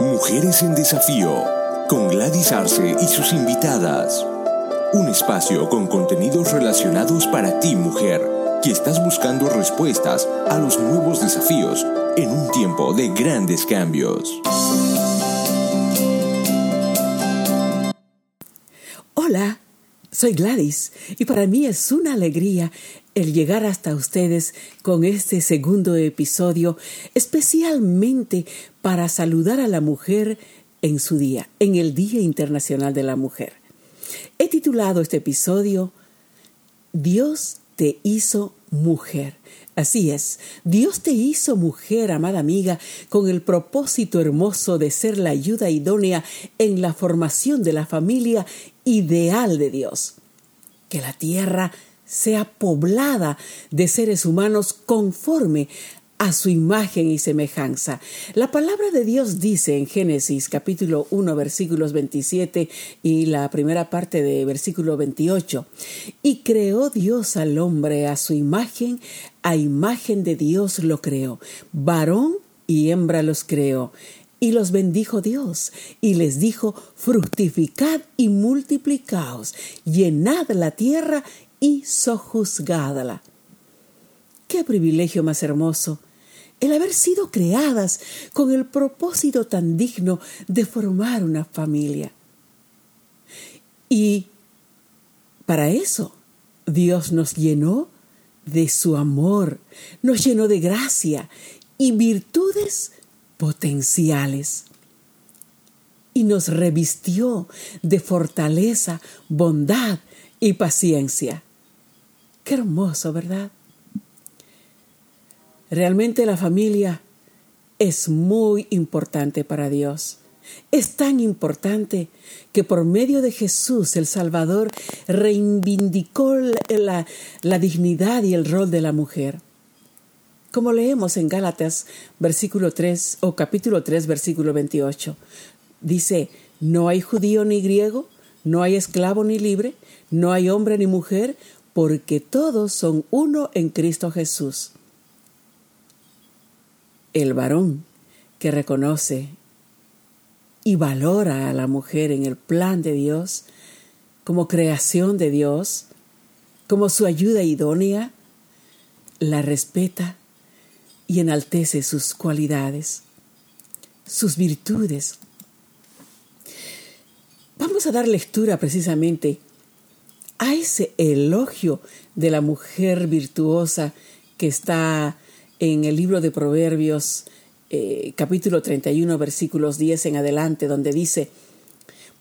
Mujeres en Desafío, con Gladys Arce y sus invitadas. Un espacio con contenidos relacionados para ti, mujer, que estás buscando respuestas a los nuevos desafíos en un tiempo de grandes cambios. Hola, soy Gladys y para mí es una alegría el llegar hasta ustedes con este segundo episodio, especialmente para saludar a la mujer en su día, en el Día Internacional de la Mujer. He titulado este episodio Dios te hizo mujer. Así es, Dios te hizo mujer, amada amiga, con el propósito hermoso de ser la ayuda idónea en la formación de la familia ideal de Dios. Que la tierra sea poblada de seres humanos conforme a su imagen y semejanza. La palabra de Dios dice en Génesis capítulo 1 versículos 27 y la primera parte de versículo 28, y creó Dios al hombre a su imagen, a imagen de Dios lo creó, varón y hembra los creó. Y los bendijo Dios, y les dijo, fructificad y multiplicaos, llenad la tierra y sojuzgádala. Qué privilegio más hermoso el haber sido creadas con el propósito tan digno de formar una familia. Y para eso Dios nos llenó de su amor, nos llenó de gracia y virtudes potenciales. Y nos revistió de fortaleza, bondad y paciencia. Qué hermoso, ¿verdad? Realmente la familia es muy importante para Dios. Es tan importante que por medio de Jesús el Salvador reivindicó la, la, dignidad y el rol de la mujer. Como leemos en Gálatas versículo 3 o capítulo 3 versículo 28, dice, no hay judío ni griego, no hay esclavo ni libre, no hay hombre ni mujer, porque todos son uno en Cristo Jesús el varón que reconoce y valora a la mujer en el plan de Dios, como creación de Dios, como su ayuda idónea, la respeta y enaltece sus cualidades, sus virtudes. Vamos a dar lectura precisamente ese elogio de la mujer virtuosa que está en el libro de Proverbios, eh, capítulo 31, versículos 10 en adelante, donde dice,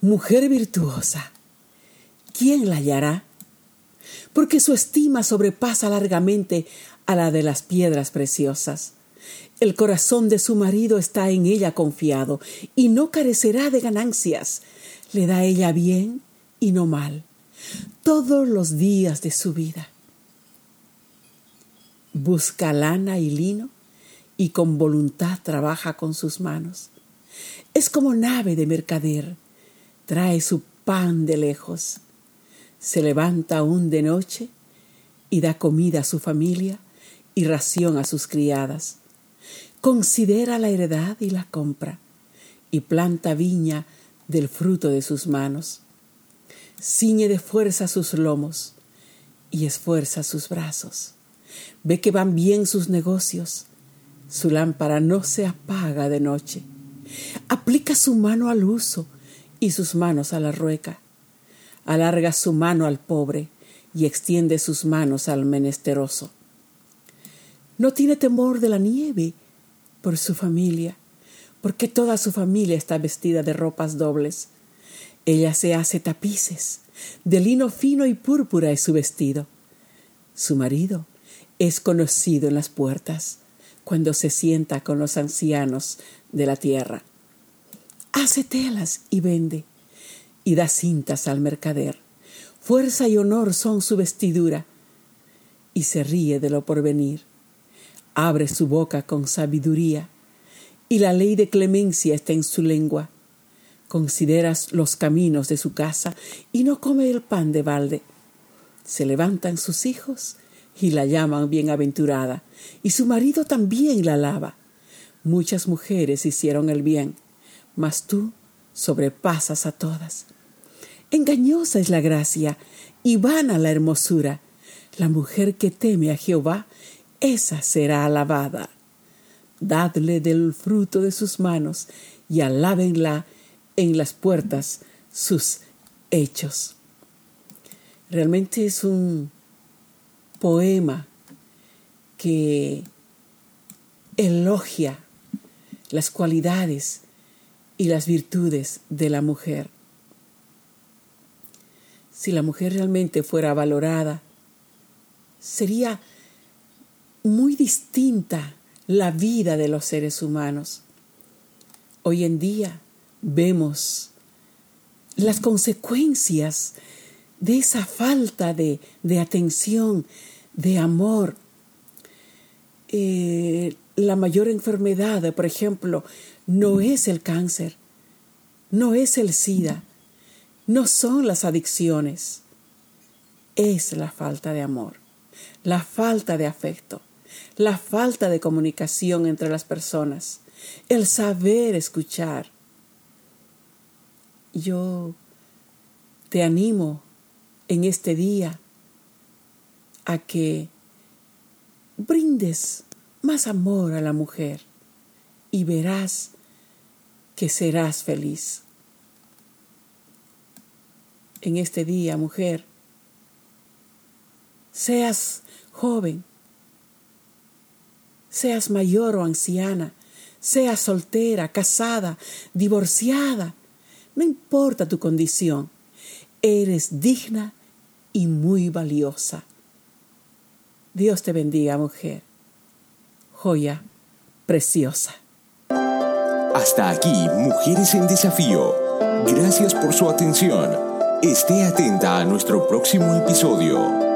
Mujer virtuosa, ¿quién la hallará? Porque su estima sobrepasa largamente a la de las piedras preciosas. El corazón de su marido está en ella confiado y no carecerá de ganancias. Le da ella bien y no mal todos los días de su vida busca lana y lino y con voluntad trabaja con sus manos. Es como nave de mercader, trae su pan de lejos, se levanta aún de noche y da comida a su familia y ración a sus criadas. Considera la heredad y la compra y planta viña del fruto de sus manos. Ciñe de fuerza sus lomos y esfuerza sus brazos Ve que van bien sus negocios. Su lámpara no se apaga de noche. Aplica su mano al uso y sus manos a la rueca. Alarga su mano al pobre y extiende sus manos al menesteroso. No tiene temor de la nieve por su familia, porque toda su familia está vestida de ropas dobles. Ella se hace tapices, de lino fino y púrpura es su vestido. Su marido es conocido en las puertas cuando se sienta con los ancianos de la tierra. Hace telas y vende, y da cintas al mercader. Fuerza y honor son su vestidura, y se ríe de lo porvenir. Abre su boca con sabiduría, y la ley de clemencia está en su lengua. Consideras los caminos de su casa y no come el pan de balde. Se levantan sus hijos y la llaman bienaventurada, y su marido también la alaba. Muchas mujeres hicieron el bien, mas tú sobrepasas a todas. Engañosa es la gracia y vana la hermosura. La mujer que teme a Jehová, esa será alabada. Dadle del fruto de sus manos y alábenla en las puertas sus hechos. Realmente es un poema que elogia las cualidades y las virtudes de la mujer. Si la mujer realmente fuera valorada, sería muy distinta la vida de los seres humanos. Hoy en día vemos las consecuencias de esa falta de, atención, de amor. Eh, la mayor enfermedad, por ejemplo, no es el cáncer, no es el SIDA, no son las adicciones, es la falta de amor, la falta de afecto, la falta de comunicación entre las personas, el saber escuchar. Yo te animo en este día a que brindes más amor a la mujer y verás que serás feliz. En este día, mujer, seas joven, seas mayor o anciana, seas soltera, casada, divorciada, no importa tu condición, eres digna y muy valiosa. Dios te bendiga, mujer. Joya preciosa. Hasta aquí, Mujeres en Desafío. Gracias por su atención. Esté atenta a nuestro próximo episodio.